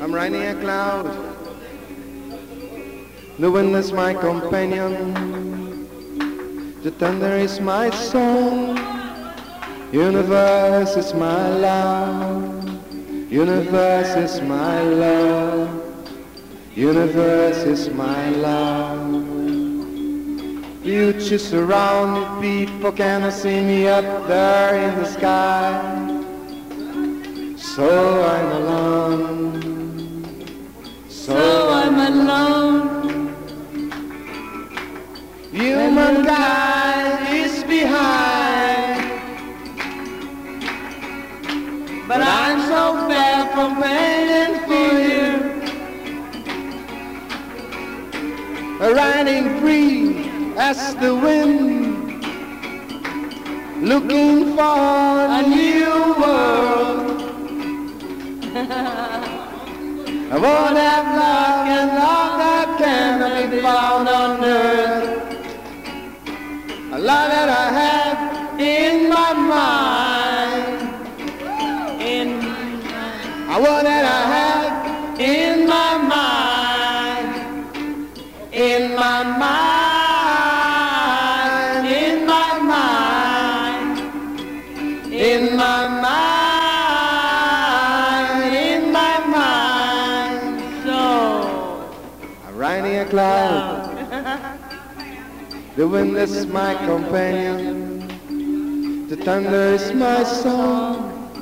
I'm riding a cloud. The wind is my companion. The thunder is my song. Universe is my love. Universe is my love. Universe is my love. Future surround me, people cannot see me up there in the sky. So I'm alone. So I'm alone. Human Humankind is behind. But I'm so far from waiting for you. riding free as the wind, looking for a new world. Won't have luck and love that cannot be found on earth. A love that I have in my mind. In my mind I want that I have in my mind. In my mind. A cloud. The wind is my companion. The thunder is my song.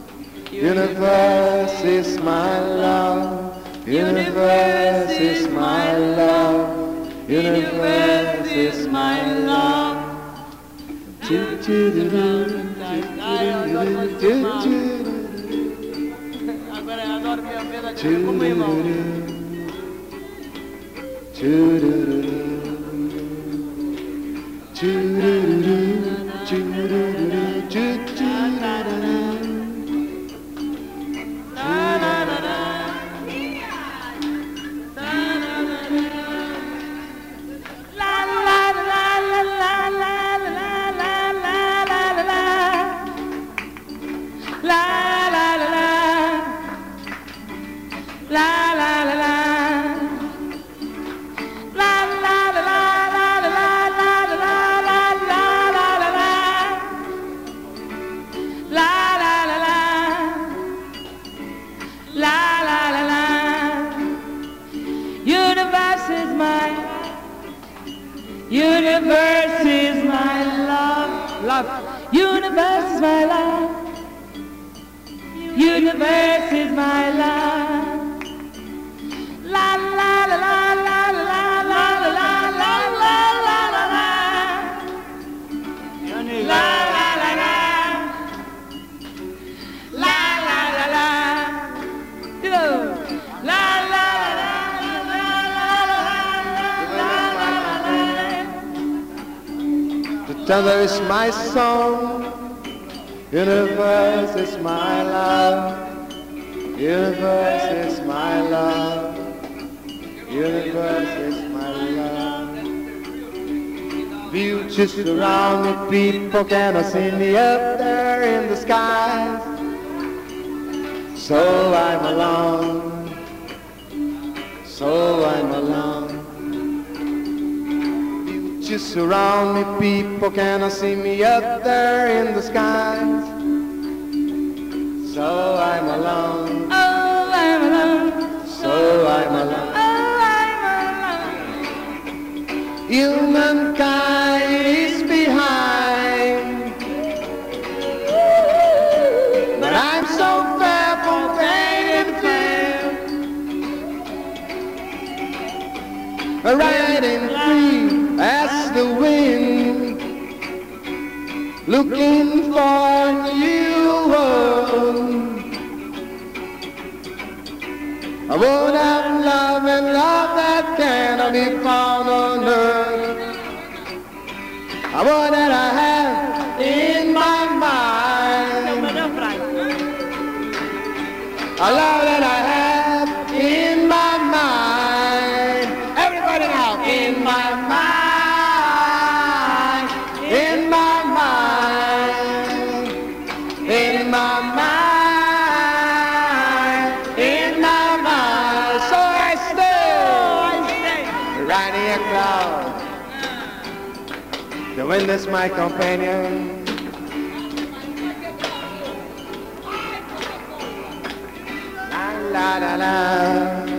Universe is my love. Universe is my love. Universe is my love. Doo. Choo choo Agora eu adoro minha vida como irmão. to Universe is my love. Love. Universe is my love. Universe is my love. Thunder is my song. Universe is my love. Universe is my love. Universe is my love. Future surround me, people cannot see me up there in the skies. So I'm alone. So I'm alone. You surround me, people cannot see me up there in the skies. So I'm alone, Oh, I'm alone. so I'm alone. Oh, I'm alone. Humankind is behind, but I'm so far from failing fair. Riding free looking for a new world. I would have love and love that cannot be found on earth. I would that I have in my mind. A love that I right here, Claude. To win this my companion. La la la la.